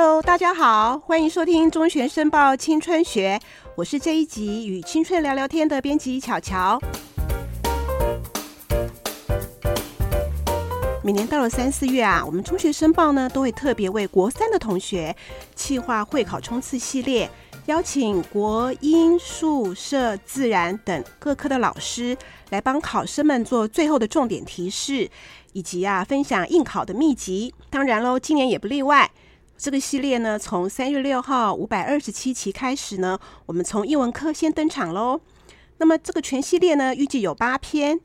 Hello，大家好，欢迎收听中学申报青春学，我是这一集与青春聊聊天的编辑巧巧。每年到了三四月啊，我们中学申报呢都会特别为国三的同学企划会考冲刺系列，邀请国英数社自然等各科的老师来帮考生们做最后的重点提示，以及啊分享应考的秘籍。当然喽，今年也不例外。这个系列呢，从三月六号五百二十七期开始呢，我们从英文科先登场喽。那么这个全系列呢，预计有八篇。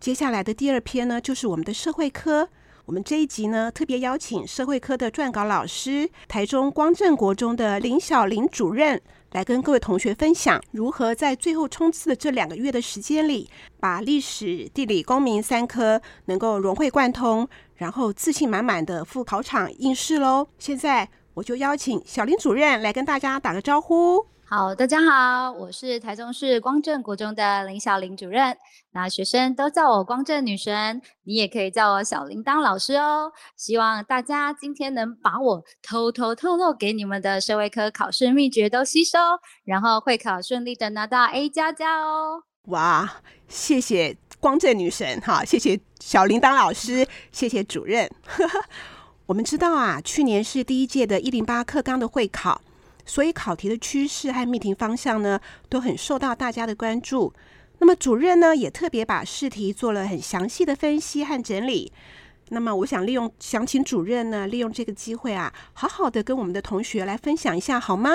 接下来的第二篇呢，就是我们的社会科。我们这一集呢，特别邀请社会科的撰稿老师，台中光正国中的林小林主任，来跟各位同学分享如何在最后冲刺的这两个月的时间里，把历史、地理、公民三科能够融会贯通，然后自信满满的赴考场应试喽。现在我就邀请小林主任来跟大家打个招呼。好，大家好，我是台中市光正国中的林小玲主任。那学生都叫我光正女神，你也可以叫我小铃铛老师哦。希望大家今天能把我偷偷透露给你们的社会科考试秘诀都吸收，然后会考顺利的拿到 A 加加哦。哇，谢谢光正女神哈，谢谢小铃铛老师，谢谢主任。我们知道啊，去年是第一届的一零八课纲的会考。所以考题的趋势和命题方向呢，都很受到大家的关注。那么主任呢，也特别把试题做了很详细的分析和整理。那么我想利用，想请主任呢，利用这个机会啊，好好的跟我们的同学来分享一下，好吗？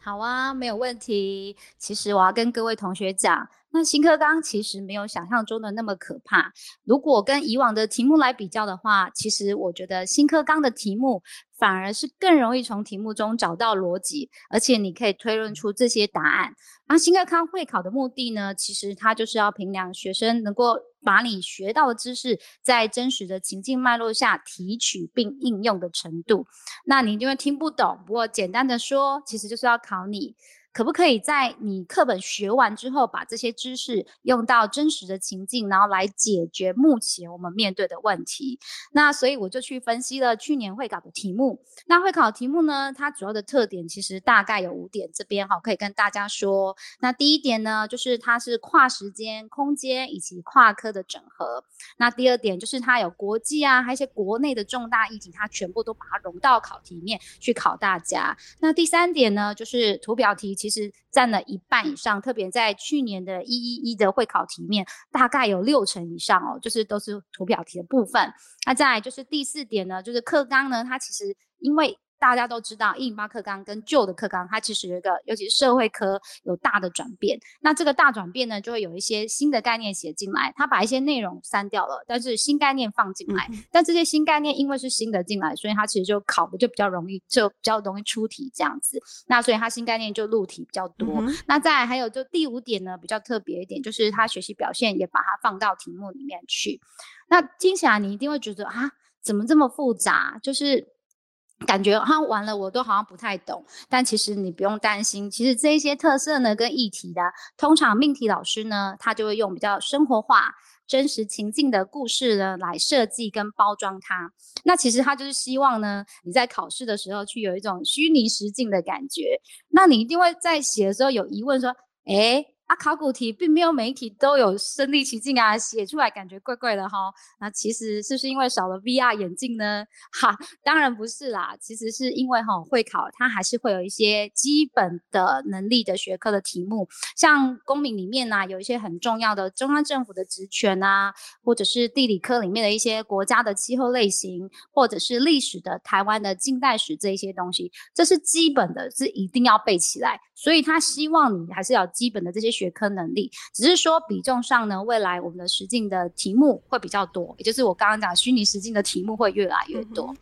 好啊，没有问题。其实我要跟各位同学讲。那新课纲其实没有想象中的那么可怕。如果跟以往的题目来比较的话，其实我觉得新课纲的题目反而是更容易从题目中找到逻辑，而且你可以推论出这些答案。那新课纲会考的目的呢，其实它就是要评量学生能够把你学到的知识在真实的情境脉络下提取并应用的程度。那你因为听不懂，不过简单的说，其实就是要考你。可不可以在你课本学完之后，把这些知识用到真实的情境，然后来解决目前我们面对的问题？那所以我就去分析了去年会考的题目。那会考题目呢，它主要的特点其实大概有五点，这边哈可以跟大家说。那第一点呢，就是它是跨时间、空间以及跨科的整合。那第二点就是它有国际啊，还有一些国内的重大议题，它全部都把它融到考题里面去考大家。那第三点呢，就是图表题，其其实占了一半以上，特别在去年的一一一的会考题面，大概有六成以上哦，就是都是图表题的部分。那再就是第四点呢，就是课纲呢，它其实因为。大家都知道，一零八课纲跟旧的课纲，它其实有一个，尤其是社会科有大的转变。那这个大转变呢，就会有一些新的概念写进来，它把一些内容删掉了，但是新概念放进来。但这些新概念因为是新的进来，所以它其实就考的就比较容易，就比较容易出题这样子。那所以它新概念就录题比较多。那再还有就第五点呢，比较特别一点，就是它学习表现也把它放到题目里面去。那听起来你一定会觉得啊，怎么这么复杂？就是。感觉好像完了，我都好像不太懂。但其实你不用担心，其实这一些特色呢，跟议题的，通常命题老师呢，他就会用比较生活化、真实情境的故事呢来设计跟包装它。那其实他就是希望呢，你在考试的时候去有一种虚拟实境的感觉。那你一定会在写的时候有疑问说，哎。啊，考古题并没有每一题都有身临其境啊，写出来感觉怪怪的哈。那其实是不是因为少了 VR 眼镜呢？哈，当然不是啦，其实是因为哈会考它还是会有一些基本的能力的学科的题目，像公民里面呢有一些很重要的中央政府的职权啊，或者是地理科里面的一些国家的气候类型，或者是历史的台湾的近代史这一些东西，这是基本的，是一定要背起来。所以他希望你还是要基本的这些学科能力，只是说比重上呢，未来我们的实境的题目会比较多，也就是我刚刚讲虚拟实境的题目会越来越多。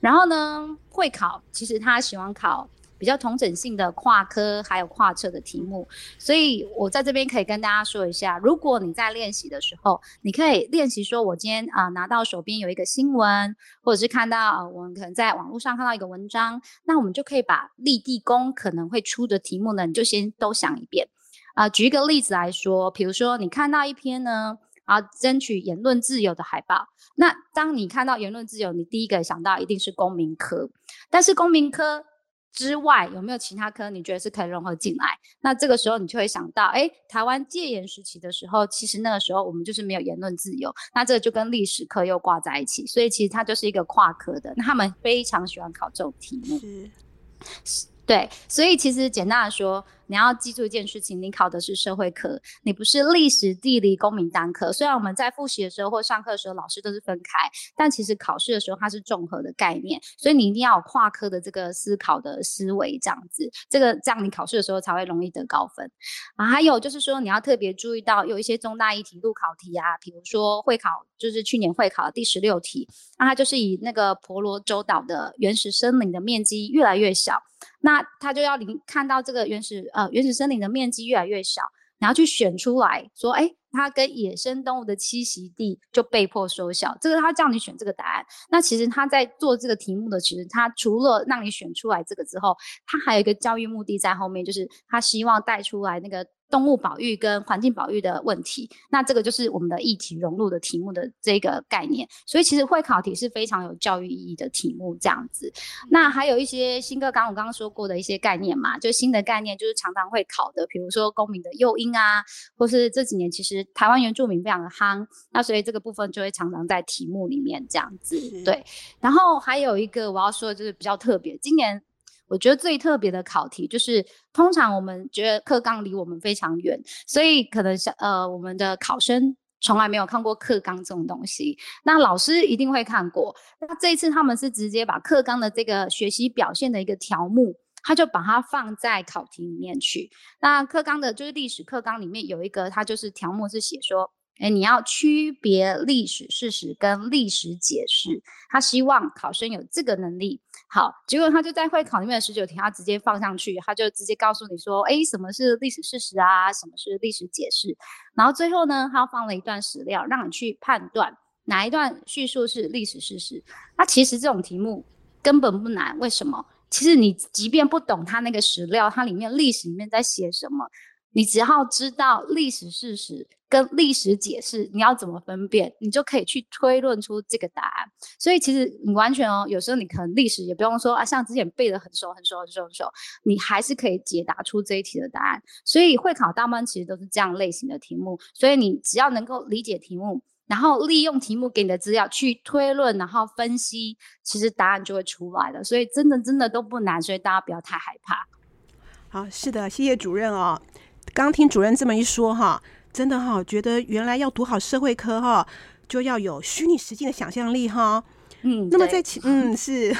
然后呢，会考其实他喜欢考。比较同整性的跨科还有跨侧的题目，所以我在这边可以跟大家说一下，如果你在练习的时候，你可以练习说，我今天啊拿到手边有一个新闻，或者是看到我们可能在网络上看到一个文章，那我们就可以把立地功可能会出的题目呢，你就先都想一遍啊。举一个例子来说，比如说你看到一篇呢。然后争取言论自由的海报。那当你看到言论自由，你第一个想到一定是公民科，但是公民科。之外有没有其他科？你觉得是可以融合进来？那这个时候你就会想到，哎，台湾戒严时期的时候，其实那个时候我们就是没有言论自由。那这个就跟历史课又挂在一起，所以其实它就是一个跨科的。那他们非常喜欢考这种题目，是，对。所以其实简单的说。你要记住一件事情，你考的是社会课，你不是历史、地理、公民单科。虽然我们在复习的时候或上课的时候，老师都是分开，但其实考试的时候它是综合的概念，所以你一定要有跨科的这个思考的思维，这样子，这个这样你考试的时候才会容易得高分啊。还有就是说，你要特别注意到有一些重大议题路考题啊，比如说会考，就是去年会考的第十六题，那它就是以那个婆罗洲岛的原始森林的面积越来越小。那他就要临看到这个原始呃原始森林的面积越来越小，然后去选出来说，哎，它跟野生动物的栖息地就被迫缩小。这个他叫你选这个答案。那其实他在做这个题目的，其实他除了让你选出来这个之后，他还有一个教育目的在后面，就是他希望带出来那个。动物保育跟环境保育的问题，那这个就是我们的议题融入的题目的这个概念。所以其实会考题是非常有教育意义的题目，这样子。那还有一些新课纲，我刚刚说过的一些概念嘛，就新的概念就是常常会考的，比如说公民的诱因啊，或是这几年其实台湾原住民非常的夯，那所以这个部分就会常常在题目里面这样子。对，然后还有一个我要说的就是比较特别，今年。我觉得最特别的考题就是，通常我们觉得课纲离我们非常远，所以可能像呃，我们的考生从来没有看过课纲这种东西。那老师一定会看过。那这一次他们是直接把课纲的这个学习表现的一个条目，他就把它放在考题里面去。那课纲的就是历史课纲里面有一个，它就是条目是写说。哎，你要区别历史事实跟历史解释，他希望考生有这个能力。好，结果他就在会考里面的十九题，他直接放上去，他就直接告诉你说，哎，什么是历史事实啊？什么是历史解释？然后最后呢，他放了一段史料，让你去判断哪一段叙述是历史事实。那其实这种题目根本不难，为什么？其实你即便不懂他那个史料，它里面历史里面在写什么。你只要知道历史事实跟历史解释，你要怎么分辨，你就可以去推论出这个答案。所以其实你完全哦，有时候你可能历史也不用说啊，像之前背的很熟很熟很熟很熟，你还是可以解答出这一题的答案。所以会考大部分其实都是这样类型的题目。所以你只要能够理解题目，然后利用题目给你的资料去推论，然后分析，其实答案就会出来了。所以真的真的都不难，所以大家不要太害怕。好，是的，谢谢主任哦。刚听主任这么一说哈，真的哈，觉得原来要读好社会科哈，就要有虚拟实境的想象力哈。嗯，那么在其嗯是，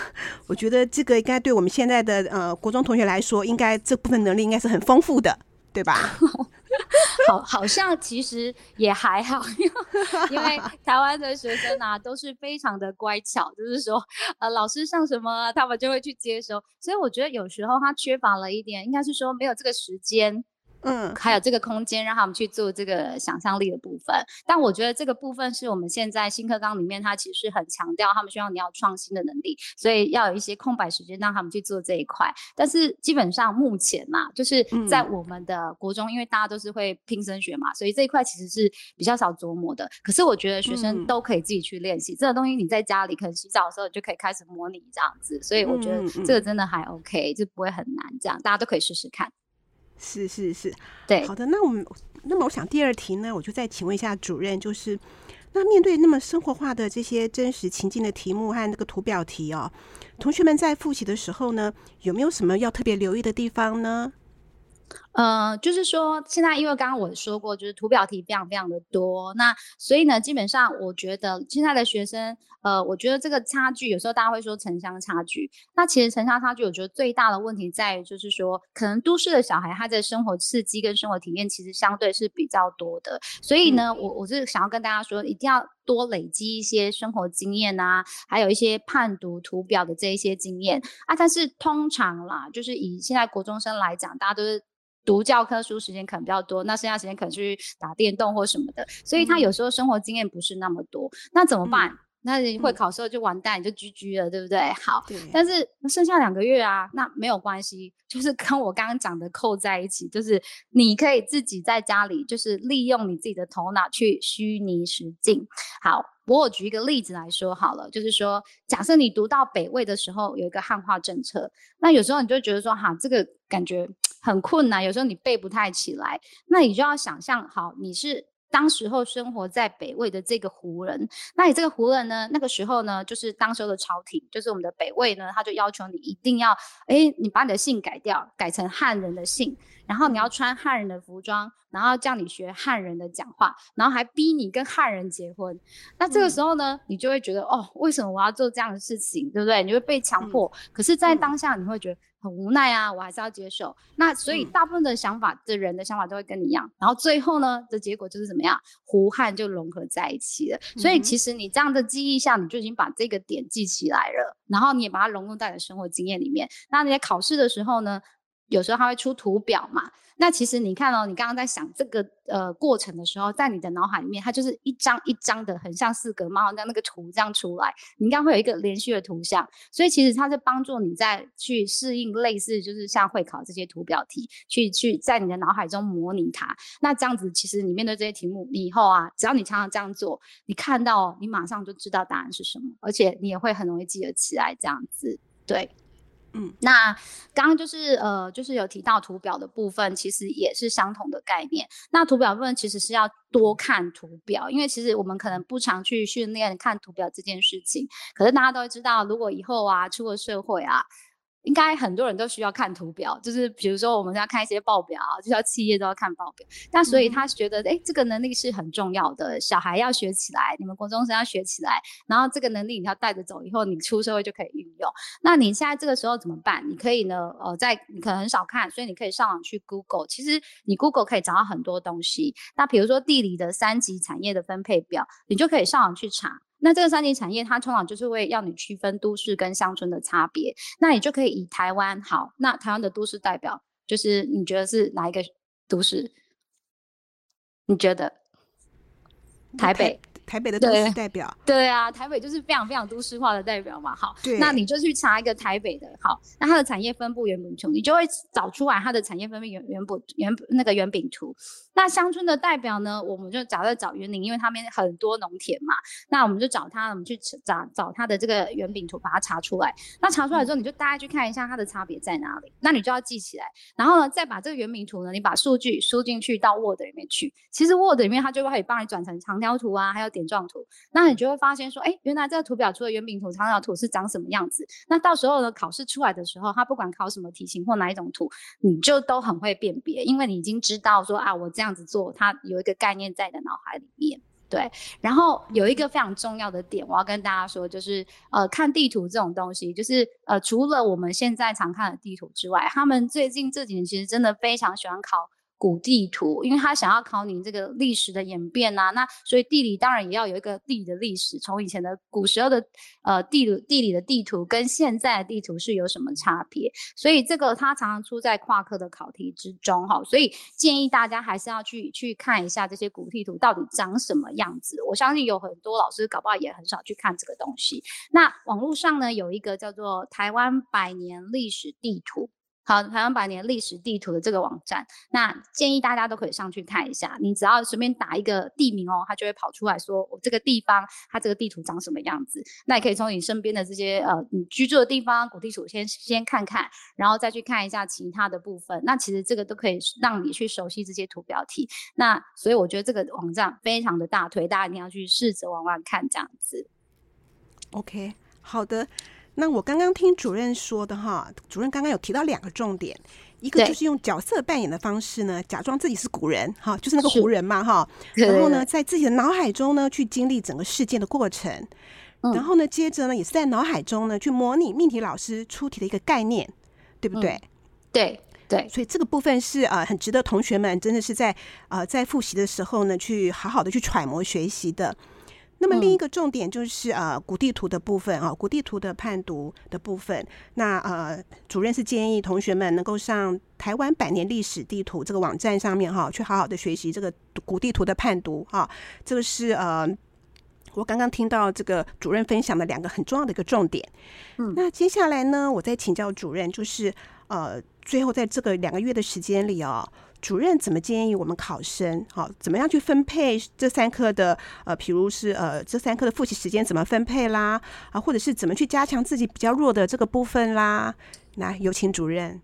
我觉得这个应该对我们现在的呃国中同学来说，应该这部分能力应该是很丰富的，对吧？好，好像其实也还好，因为台湾的学生啊都是非常的乖巧，就是说呃老师上什么，他们就会去接收，所以我觉得有时候他缺乏了一点，应该是说没有这个时间。嗯，还有这个空间让他们去做这个想象力的部分，但我觉得这个部分是我们现在新课纲里面，它其实很强调他们需要你要创新的能力，所以要有一些空白时间让他们去做这一块。但是基本上目前嘛，就是在我们的国中，因为大家都是会拼升学嘛，所以这一块其实是比较少琢磨的。可是我觉得学生都可以自己去练习这个东西，你在家里可能洗澡的时候就可以开始模拟这样子，所以我觉得这个真的还 OK，就不会很难，这样大家都可以试试看。是是是，对，好的。那我们那么我想第二题呢，我就再请问一下主任，就是那面对那么生活化的这些真实情境的题目和那个图表题哦，同学们在复习的时候呢，有没有什么要特别留意的地方呢？呃，就是说，现在因为刚刚我说过，就是图表题非常非常的多，那所以呢，基本上我觉得现在的学生，呃，我觉得这个差距，有时候大家会说城乡差距，那其实城乡差距，我觉得最大的问题在于，就是说，可能都市的小孩他的生活刺激跟生活体验其实相对是比较多的，所以呢，我我是想要跟大家说，一定要多累积一些生活经验啊，还有一些判读图表的这一些经验啊，但是通常啦，就是以现在国中生来讲，大家都是。读教科书时间可能比较多，那剩下时间可能去打电动或什么的，所以他有时候生活经验不是那么多。那怎么办？那你会考时候就完蛋，你就 GG 了，对不对？好，但是剩下两个月啊，那没有关系，就是 跟我刚刚讲的扣在一起，就是你可以自己在家里，就是利用你自己的头脑去虚拟实境。好，我举一个例子来说好了，就是说，假设你读到北魏的时候有一个汉化政策，那有时候你就觉得说，哈，这个感觉 很困难，有时候你背不太起来，那你就要想象，好，你是。当时候生活在北魏的这个胡人，那你这个胡人呢？那个时候呢，就是当时候的朝廷，就是我们的北魏呢，他就要求你一定要，哎，你把你的姓改掉，改成汉人的姓，然后你要穿汉人的服装，然后叫你学汉人的讲话，然后还逼你跟汉人结婚。那这个时候呢，你就会觉得，哦，为什么我要做这样的事情，对不对？你会被强迫。可是，在当下，你会觉得。很无奈啊，我还是要接受。那所以大部分的想法的人的想法都会跟你一样。然后最后呢的结果就是怎么样？胡汉就融合在一起了。所以其实你这样的记忆下，你就已经把这个点记起来了。然后你也把它融入在你的生活经验里面。那你在考试的时候呢？有时候它会出图表嘛？那其实你看哦，你刚刚在想这个呃过程的时候，在你的脑海里面，它就是一张一张的，很像四格猫那那个图这样出来，你应该会有一个连续的图像。所以其实它是帮助你在去适应类似就是像会考这些图表题，去去在你的脑海中模拟它。那这样子，其实你面对这些题目，你以后啊，只要你常常这样做，你看到你马上就知道答案是什么，而且你也会很容易记得起来。这样子，对。嗯，那刚刚就是呃，就是有提到图表的部分，其实也是相同的概念。那图表部分其实是要多看图表，因为其实我们可能不常去训练看图表这件事情。可是大家都知道，如果以后啊出了社会啊。应该很多人都需要看图表，就是比如说我们要看一些报表，就要企业都要看报表。那所以他觉得，哎，这个能力是很重要的，小孩要学起来，你们国中生要学起来，然后这个能力你要带着走，以后你出社会就可以运用。那你现在这个时候怎么办？你可以呢，呃，在你可能很少看，所以你可以上网去 Google。其实你 Google 可以找到很多东西。那比如说地理的三级产业的分配表，你就可以上网去查。那这个三级产业，它通常就是会要你区分都市跟乡村的差别。那你就可以以台湾好，那台湾的都市代表就是你觉得是哪一个都市？你觉得台北？台北的都市代表，对啊，台北就是非常非常都市化的代表嘛。好，那你就去查一个台北的，好，那它的产业分布原饼图，你就会找出来它的产业分布原原本原那个原饼图。那乡村的代表呢，我们就找在找园林，因为他们很多农田嘛。那我们就找它，我们去找找它的这个圆饼图，把它查出来。那查出来之后，你就大概去看一下它的差别在哪里。那你就要记起来，然后呢，再把这个圆饼图呢，你把数据输进去到 Word 里面去。其实 Word 里面它就会帮你转成长条图啊，还有点状图，那你就会发现说，哎，原来这个图表除了圆饼图、长条图是长什么样子。那到时候呢，考试出来的时候，它不管考什么题型或哪一种图，你就都很会辨别，因为你已经知道说啊，我这样子做，它有一个概念在你的脑海里面。对，然后有一个非常重要的点，我要跟大家说，就是呃，看地图这种东西，就是呃，除了我们现在常看的地图之外，他们最近这几年其实真的非常喜欢考。古地图，因为他想要考你这个历史的演变呐，那所以地理当然也要有一个地理的历史，从以前的古时候的呃地理地理的地图跟现在的地图是有什么差别，所以这个它常常出在跨科的考题之中哈，所以建议大家还是要去去看一下这些古地图到底长什么样子。我相信有很多老师搞不好也很少去看这个东西。那网络上呢有一个叫做台湾百年历史地图。好，台湾百年历史地图的这个网站，那建议大家都可以上去看一下。你只要随便打一个地名哦，它就会跑出来说我这个地方它这个地图长什么样子。那也可以从你身边的这些呃你居住的地方古地图先先看看，然后再去看一下其他的部分。那其实这个都可以让你去熟悉这些图标题。那所以我觉得这个网站非常的大推，大家一定要去试着玩玩看这样子。OK，好的。那我刚刚听主任说的哈，主任刚刚有提到两个重点，一个就是用角色扮演的方式呢，假装自己是古人哈，就是那个胡人嘛哈，然后呢，在自己的脑海中呢去经历整个事件的过程，然后呢，接着呢也是在脑海中呢去模拟命题老师出题的一个概念，对不对？对对，所以这个部分是呃很值得同学们真的是在呃在复习的时候呢去好好的去揣摩学习的。那么另一个重点就是呃古地图的部分啊，古地图的判读的部分。那呃主任是建议同学们能够上台湾百年历史地图这个网站上面哈，去好好的学习这个古地图的判读哈。这个是呃我刚刚听到这个主任分享的两个很重要的一个重点。嗯那接下来呢，我再请教主任，就是呃，最后在这个两个月的时间里哦，主任怎么建议我们考生，好、怎么样去分配这三科的呃，比如是呃这三科的复习时间怎么分配啦，啊，或者是怎么去加强自己比较弱的这个部分啦？来有请主任。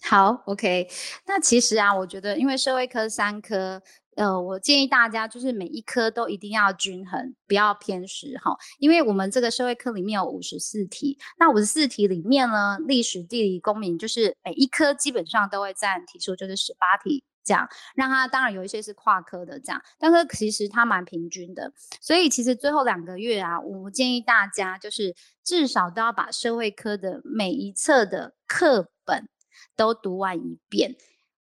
好，OK。那其实啊，我觉得因为社会科三科，呃，我建议大家就是每一科都一定要均衡，不要偏食哈。因为我们这个社会科里面有五十四题，那五十四题里面呢，历史、地理、公民，就是每一科基本上都会占题数，就是十八题。这样，让它当然有一些是跨科的这样，但是其实它蛮平均的，所以其实最后两个月啊，我建议大家就是至少都要把社会科的每一册的课本都读完一遍。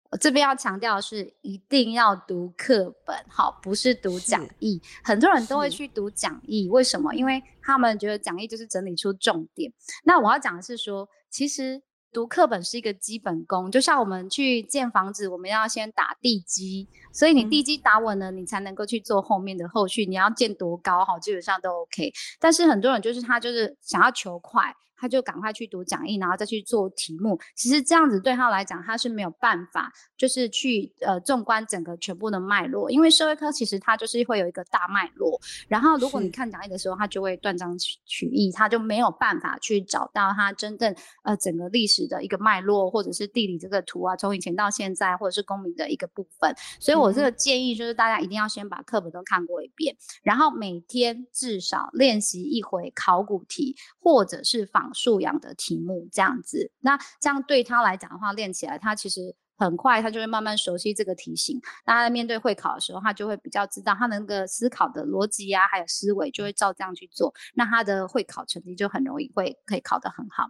我这边要强调的是，一定要读课本，好，不是读讲义。很多人都会去读讲义，为什么？因为他们觉得讲义就是整理出重点。那我要讲的是说，其实读课本是一个基本功，就像我们去建房子，我们要先打地基，所以你嗯地基打稳了，你才能够去做后面的后续。你要建多高，好，基本上都 OK。但是很多人就是他就是想要求快，他就赶快去读讲义，然后再去做题目。其实这样子对他来讲，他是没有办法，就是去呃纵观整个全部的脉络。因为社会科其实它就是会有一个大脉络，然后如果你看讲义的时候，他就会断章取取义，他就没有办法去找到他真正呃整个历史的一个脉络，或者是地理这个图啊，从以前到现在，或者是公民的一个部分。所以我这个建议就是大家一定要先把课本都看过一遍，然后每天至少练习一回考古题，或者是素养的题目，这样子。那这样对他来讲的话，练起来他其实。很快，他就会慢慢熟悉这个题型。那他在面对会考的时候，他就会比较知道他那个思考的逻辑啊，还有思维，就会照这样去做。那他的会考成绩就很容易会可以考得很好。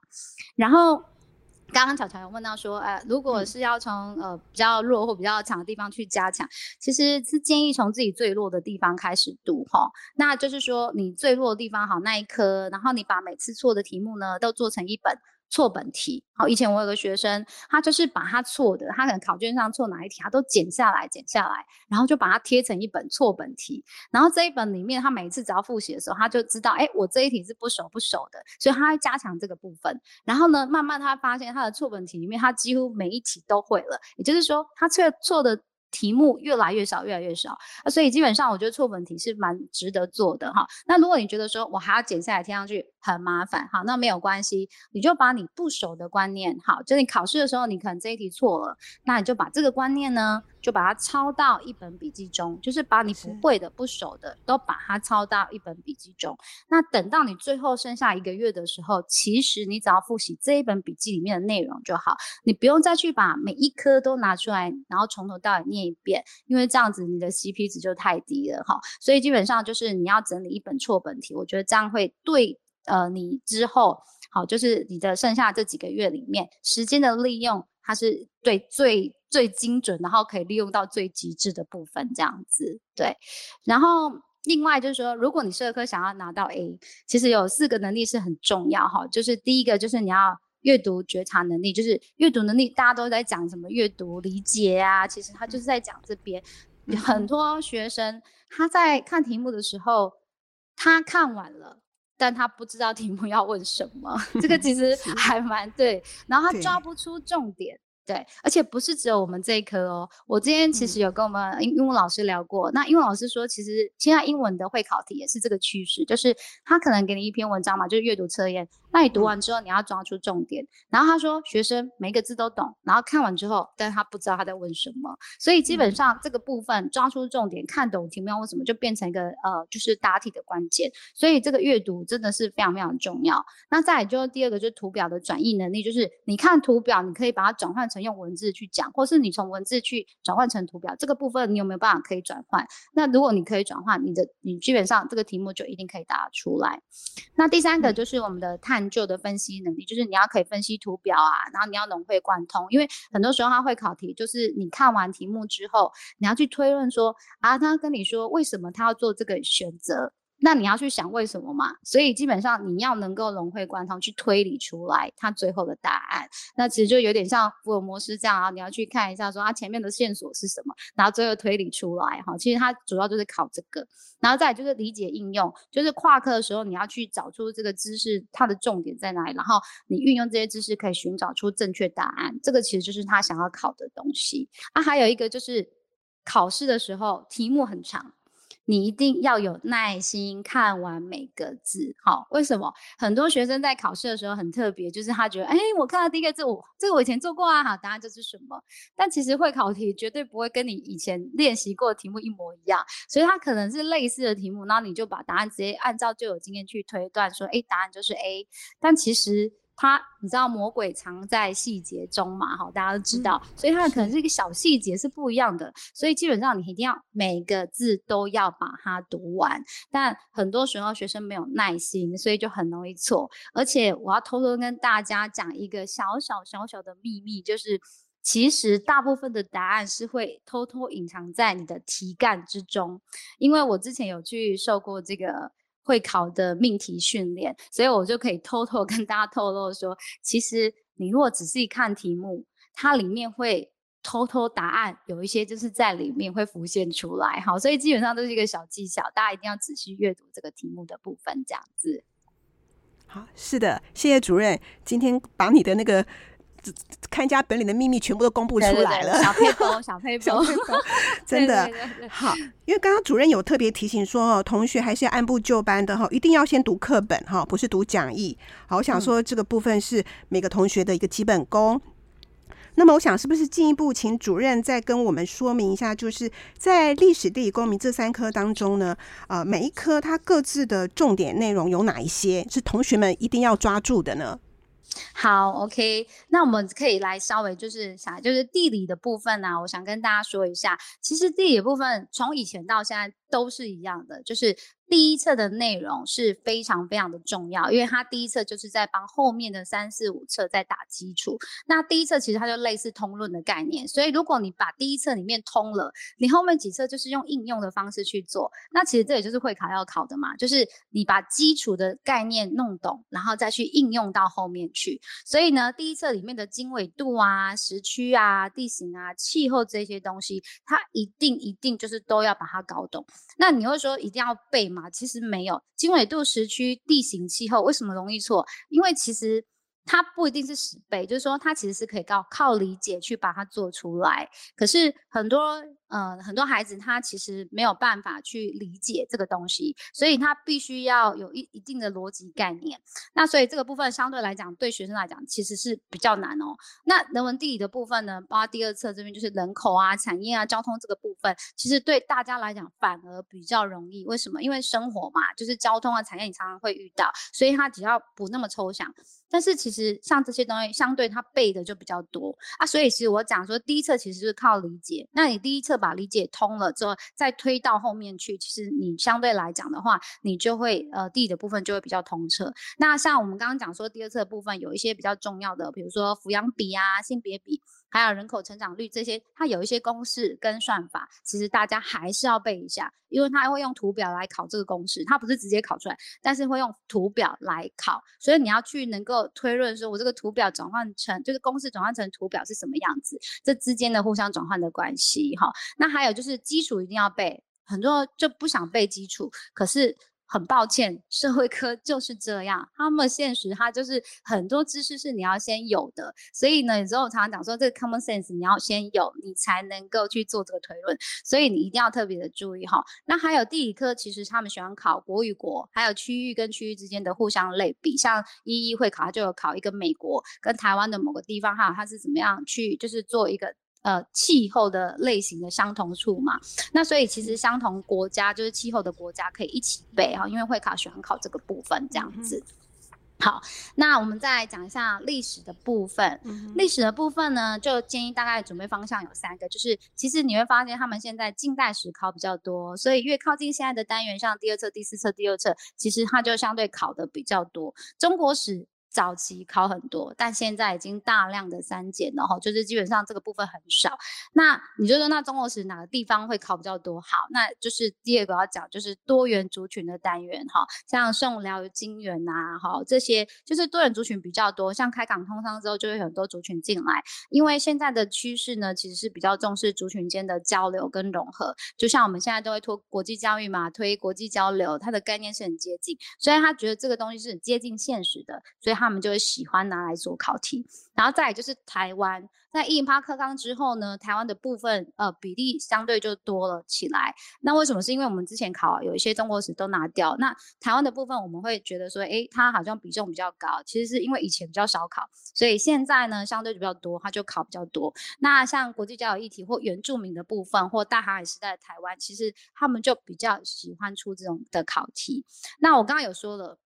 然后刚刚巧巧有问到说，呃，如果嗯是要从呃比较弱或比较强的地方去加强，其实是建议从自己最弱的地方开始读哈。那就是说你最弱的地方好那一科，然后你把每次错的题目呢都做成一本。错本题，好，以前我有个学生，他就是把他错的，他可能考卷上错哪一题，他都剪下来，剪下来，然后就把它贴成一本错本题，然后这一本里面，他每次只要复习的时候，他就知道，哎，我这一题是不熟不熟的，所以他会加强这个部分。然后呢，慢慢他发现他的错本题里面，他几乎每一题都会了，也就是说，他错错的题目越来越少，越来越少。所以基本上我觉得错本题是蛮值得做的哈。那如果你觉得说我还要剪下来贴上去很麻烦，好，那没有关系，你就把你不熟的观念，好，就你考试的时候你可能这一题错了，那你就把这个观念呢，就把它抄到一本笔记中，就是把你不是会的、不熟的都把它抄到一本笔记中。那等到你最后剩下一个月的时候，其实你只要复习这一本笔记里面的内容就好，你不用再去把每一科都拿出来，然后从头到尾念一遍，因为这样子你的 CP 值就太低了哈。所以基本上就是你要整理一本错本题，我觉得这样会对呃你之后好，就是你的剩下这几个月里面时间的利用，它是对最最精准，然后可以利用到最极致的部分，这样子对，然后。另外就是说，如果你社科想要拿到 A，其实有四个能力是很重要哈。就是第一个就是你要阅读觉察能力，就是阅读能力，大家都在讲什么阅读理解啊，其实他就是在讲这边。很多学生他在看题目的时候，他看完了。但他不知道题目要问什么，这个其实还蛮对。然后他抓不出重点，对，而且不是只有我们这一科哦。我今天其实有跟我们英英文老师聊过，那英文老师说，其实现在英文的会考题也是这个趋势，就是他可能给你一篇文章嘛，就是阅读测验，那你读完之后你要抓出重点。然后他说，学生每个字都懂，然后看完之后，但他不知道他在问什么，所以基本上这个部分抓出重点，看懂题目要问什么，就变成一个呃，就是答题的关键。所以这个阅读真的是非常非常重要。那再来就是第二个，就是图表的转译能力，就是你看图表，你可以把它转换成用文字去讲，或是你从文字去转换成图表，这个部分你有没有办法可以转换？那如果你可以转换，你的你基本上这个题目就一定可以答得出来。那第三个就是我们的探旧的分析能力，就是你要可以分析图表啊，然后你要融会贯通，因为很多时候他会考题，就是你看完题目之后，你要去推论说啊，他跟你说为什么他要做这个选择。那你要去想为什么嘛？所以基本上你要能够融会贯通去推理出来它最后的答案。那其实就有点像福尔摩斯这样啊，你要去看一下说它前面的线索是什么，然后最后推理出来哈。其实它主要就是考这个，然后再就是理解应用，就是跨课的时候你要去找出这个知识它的重点在哪里，然后你运用这些知识可以寻找出正确答案。这个其实就是他想要考的东西啊。还有一个就是考试的时候题目很长。你一定要有耐心看完每个字，好？为什么很多学生在考试的时候很特别？就是他觉得，哎，我看到第一个字，我这个我以前做过啊，好，答案就是什么？但其实会考题绝对不会跟你以前练习过的题目一模一样，所以它可能是类似的题目，那你就把答案直接按照就有经验去推断，说，哎，答案就是 A，但其实。它，你知道魔鬼藏在细节中嘛？哈，大家都知道，所以它可能是一个小细节是不一样的，所以基本上你一定要每个字都要把它读完。但很多时候学生没有耐心，所以就很容易错。而且我要偷偷跟大家讲一个小小小小的秘密，就是其实大部分的答案是会偷偷隐藏在你的题干之中，因为我之前有去受过这个。会考的命题训练，所以我就可以偷偷跟大家透露说，其实你如果仔细看题目，它里面会偷偷答案有一些就是在里面会浮现出来，好，所以基本上都是一个小技巧，大家一定要仔细阅读这个题目的部分，这样子。好，是的，谢谢主任，今天把你的那个。看家本领的秘密全部都公布出来了，小配包，小配包，真的好。因为刚刚主任有特别提醒说，哦，同学还是要按部就班的哈，一定要先读课本哈，不是读讲义。好，我想说这个部分是每个同学的一个基本功。那么，我想是不是进一步请主任再跟我们说明一下，就是在历史、地理、公民这三科当中呢，呃，每一科它各自的重点内容有哪一些是同学们一定要抓住的呢？好，OK，那我们可以来稍微就是想，就是地理的部分呢，我想跟大家说一下，其实地理部分从以前到现在都是一样的，就是。第一册的内容是非常非常的重要，因为它第一册就是在帮后面的三四五册在打基础。那第一册其实它就类似通论的概念，所以如果你把第一册里面通了，你后面几册就是用应用的方式去做。那其实这也就是会考要考的嘛，就是你把基础的概念弄懂，然后再去应用到后面去。所以呢，第一册里面的经纬度啊、时区啊、地形啊、气候这些东西，它一定一定就是都要把它搞懂。那你会说一定要背吗？其实没有经纬度、时区、地形、气候，为什么容易错？因为其实它不一定是十倍，就是说它其实是可以靠靠理解去把它做出来。可是很多。呃，很多孩子他其实没有办法去理解这个东西，所以他必须要有一一定的逻辑概念。那所以这个部分相对来讲，对学生来讲其实是比较难哦。那人文地理的部分呢，包括第二册这边就是人口啊、产业啊、交通这个部分，其实对大家来讲反而比较容易。为什么？因为生活嘛，就是交通啊、产业你常常会遇到，所以他只要不那么抽象。但是其实像这些东西，相对他背的就比较多啊。所以其实我讲说，第一册其实是靠理解。那你第一册。把理解通了之后，再推到后面去，其实你相对来讲的话，你就会呃地理的部分就会比较通彻。那像我们刚刚讲说第二册部分有一些比较重要的，比如说抚养比啊、性别比。还有人口成长率这些，它有一些公式跟算法，其实大家还是要背一下，因为它会用图表来考这个公式，它不是直接考出来，但是会用图表来考，所以你要去能够推论说，我这个图表转换成就是公式转换成图表是什么样子，这之间的互相转换的关系哈。那还有就是基础一定要背，很多就不想背基础，可是。很抱歉，社会科就是这样，他们现实它就是很多知识是你要先有的，所以呢，有时候我常常讲说，这个 common sense 你要先有，你才能够去做这个推论，所以你一定要特别的注意哈。那还有地理科，其实他们喜欢考国与国，还有区域跟区域之间的互相类比，像一一会考，它就有考一个美国跟台湾的某个地方，还有它是怎么样去就是做一个。呃，气候的类型的相同处嘛，那所以其实相同国家就是气候的国家可以一起背哈，因为会考喜欢考这个部分这样子。好，那我们再讲一下历史的部分。历史的部分呢，就建议大概准备方向有三个，就是其实你会发现他们现在近代史考比较多，所以越靠近现在的单元，像第二册、第四册、第二册，其实它就相对考的比较多。中国史。早期考很多，但现在已经大量的删减了哈，就是基本上这个部分很少。那你就说那中国史哪个地方会考比较多？好，那就是第二个要讲就是多元族群的单元哈，像宋辽金元呐，哈这些就是多元族群比较多。像开港通商之后，就会很多族群进来，因为现在的趋势呢，其实是比较重视族群间的交流跟融合。就像我们现在都会推国际教育嘛，推国际交流，它的概念是很接近，所以他觉得这个东西是很接近现实的，所以他他们就会喜欢拿来做考题。然后再就是台湾。在一零八课纲之后呢，台湾的部分呃比例相对就多了起来。那为什么？是因为我们之前考有一些中国史都拿掉，那台湾的部分我们会觉得说，哎，它好像比重比较高。其实是因为以前比较少考，所以现在呢相对比较多，它就考比较多。那像国际交友议题或原住民的部分，或大航海时代的台湾，其实他们就比较喜欢出这种的考题。那我刚刚有说了，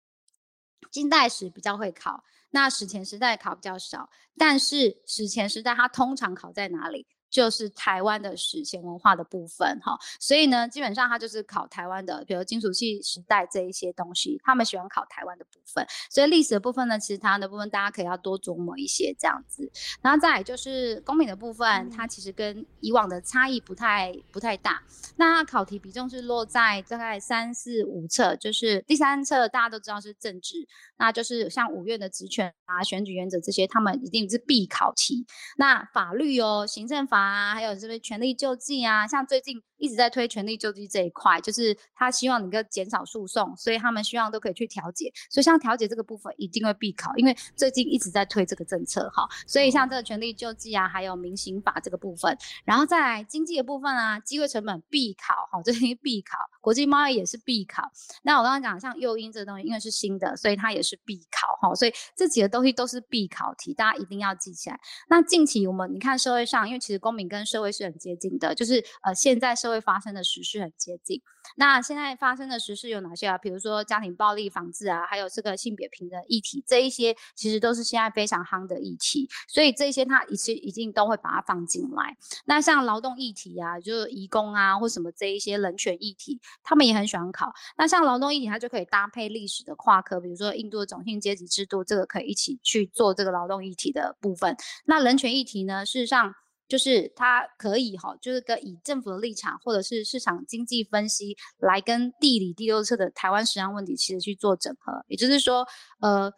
近代史比较会考。那史前时代考比较少，但是史前时代它通常考在哪里？就是台湾的史前文化的部分，哈，所以呢，基本上它就是考台湾的，比如金属器时代这一些东西，他们喜欢考台湾的部分。所以历史的部分呢，其实台湾的部分大家可以要多琢磨一些这样子。然后再来就是公民的部分，它其实跟以往的差异不太不太大。那考题比重是落在大概三四五册，就是第三册大家都知道是政治，那就是像五院的职权啊、选举原则这些，他们一定是必考题。那法律哦，行政法。啊，还有这个权力救济啊，像最近一直在推权力救济这一块，就是他希望能够减少诉讼，所以他们希望都可以去调解。所以像调解这个部分一定会必考，因为最近一直在推这个政策哈。所以像这个权力救济啊，还有民刑法这个部分，然后再来经济的部分啊，机会成本必考哈，这些必考，国际贸易也是必考。那我刚刚讲像诱因这个东西，因为是新的，所以它也是必考哈。所以这几个东西都是必考题，大家一定要记起来。那近期我们你看社会上，因为其实公民跟社会是很接近的，就是呃，现在社会发生的时事很接近。那现在发生的时事有哪些啊？比如说家庭暴力防治啊，还有这个性别平等议题，这一些其实都是现在非常夯的议题。所以这些它一些一定都会把它放进来。那像劳动议题啊，就是移工啊，或什么这一些人权议题，他们也很喜欢考。那像劳动议题，它就可以搭配历史的跨科，比如说印度的种姓阶级制度，这个可以一起去做这个劳动议题的部分。那人权议题呢，事实上。就是它可以哈，就是跟以政府的立场或者是市场经济分析来跟地理第六册的台湾食安问题其实去做整合。也就是说，呃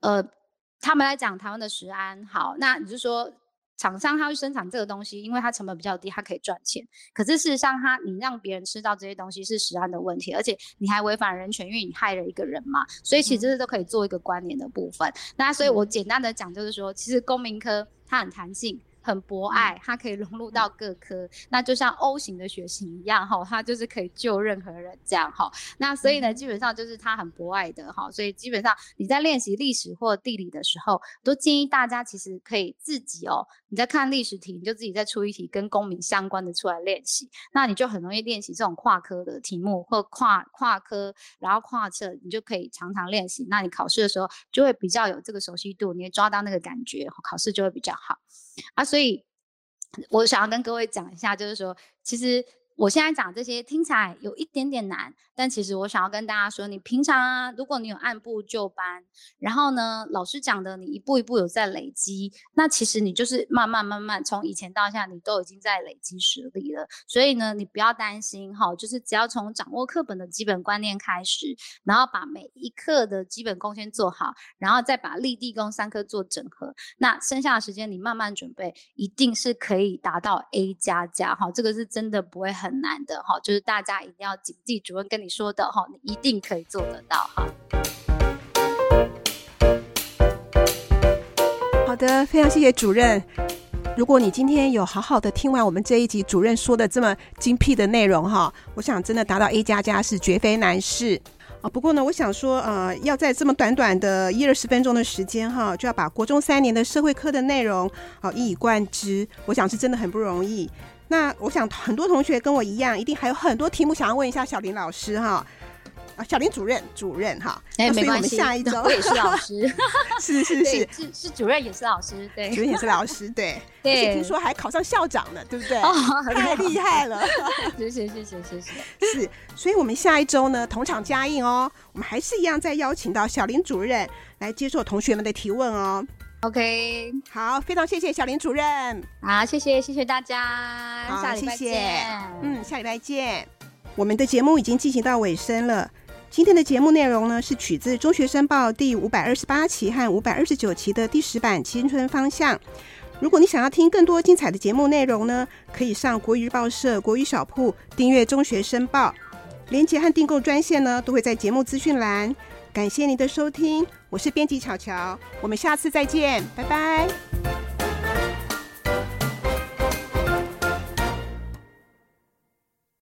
呃，他们来讲台湾的食安好，那你就说厂商他会生产这个东西，因为它成本比较低，它可以赚钱。可是事实上，他你让别人吃到这些东西是食安的问题，而且你还违反人权，因为你害了一个人嘛。所以其实都可以做一个关联的部分。那所以我简单的讲就是说，其实公民科它很弹性。很博爱，它可以融入到各科，那就像 O 型的血型一样哈，它就是可以救任何人这样哈。那所以呢，基本上就是它很博爱的哈。所以基本上你在练习历史或地理的时候，都建议大家其实可以自己哦，你在看历史题，你就自己再出一题跟公民相关的出来练习，那你就很容易练习这种跨科的题目或跨跨科，然后跨测，你就可以常常练习。那你考试的时候就会比较有这个熟悉度，你会抓到那个感觉，考试就会比较好啊。所以，所以我想要跟各位讲一下，就是说，其实。我现在讲这些听起来有一点点难，但其实我想要跟大家说，你平常啊，如果你有按部就班，然后呢，老师讲的你一步一步有在累积，那其实你就是慢慢慢慢从以前到现在，你都已经在累积实力了。所以呢，你不要担心哈，就是只要从掌握课本的基本观念开始，然后把每一课的基本功先做好，然后再把立地功三科做整合，那剩下的时间你慢慢准备，一定是可以达到 A 加加哈，这个是真的不会很。很难的哈，就是大家一定要谨记主任跟你说的哈，你一定可以做得到哈。好的，非常谢谢主任。如果你今天有好好的听完我们这一集主任说的这么精辟的内容哈，我想真的达到 A 加加是绝非难事啊。不过呢，我想说呃，要在这么短短的一二十分钟的时间哈，就要把国中三年的社会科的内容啊一以贯之，我想是真的很不容易。那我想很多同学跟我一样，一定还有很多题目想要问一下小林老师哈。啊，小林主任，主任哈。哎，没关系，下一周我也是老师。是 是是，是 是主任也是老师，对，主任也是老师，对。对。听说还考上校长呢，对不对？太厉害了！谢谢谢谢谢谢。是，所以我们下一周呢，同场加映哦。我们还是一样再邀请到小林主任来接受同学们的提问哦。OK，好，非常谢谢小林主任。好，谢谢谢谢大家，下礼拜见。嗯，下礼拜见。我们的节目已经进行到尾声了。今天的节目内容呢，是取自《中学生报》第五百二十八期和五百二十九期的第十版《青春方向》。如果你想要听更多精彩的节目内容呢，可以上国语日报社国语小铺订阅《中学生报》，连接和订购专线呢，都会在节目资讯栏。感谢您的收听，我是编辑巧巧，我们下次再见，拜拜。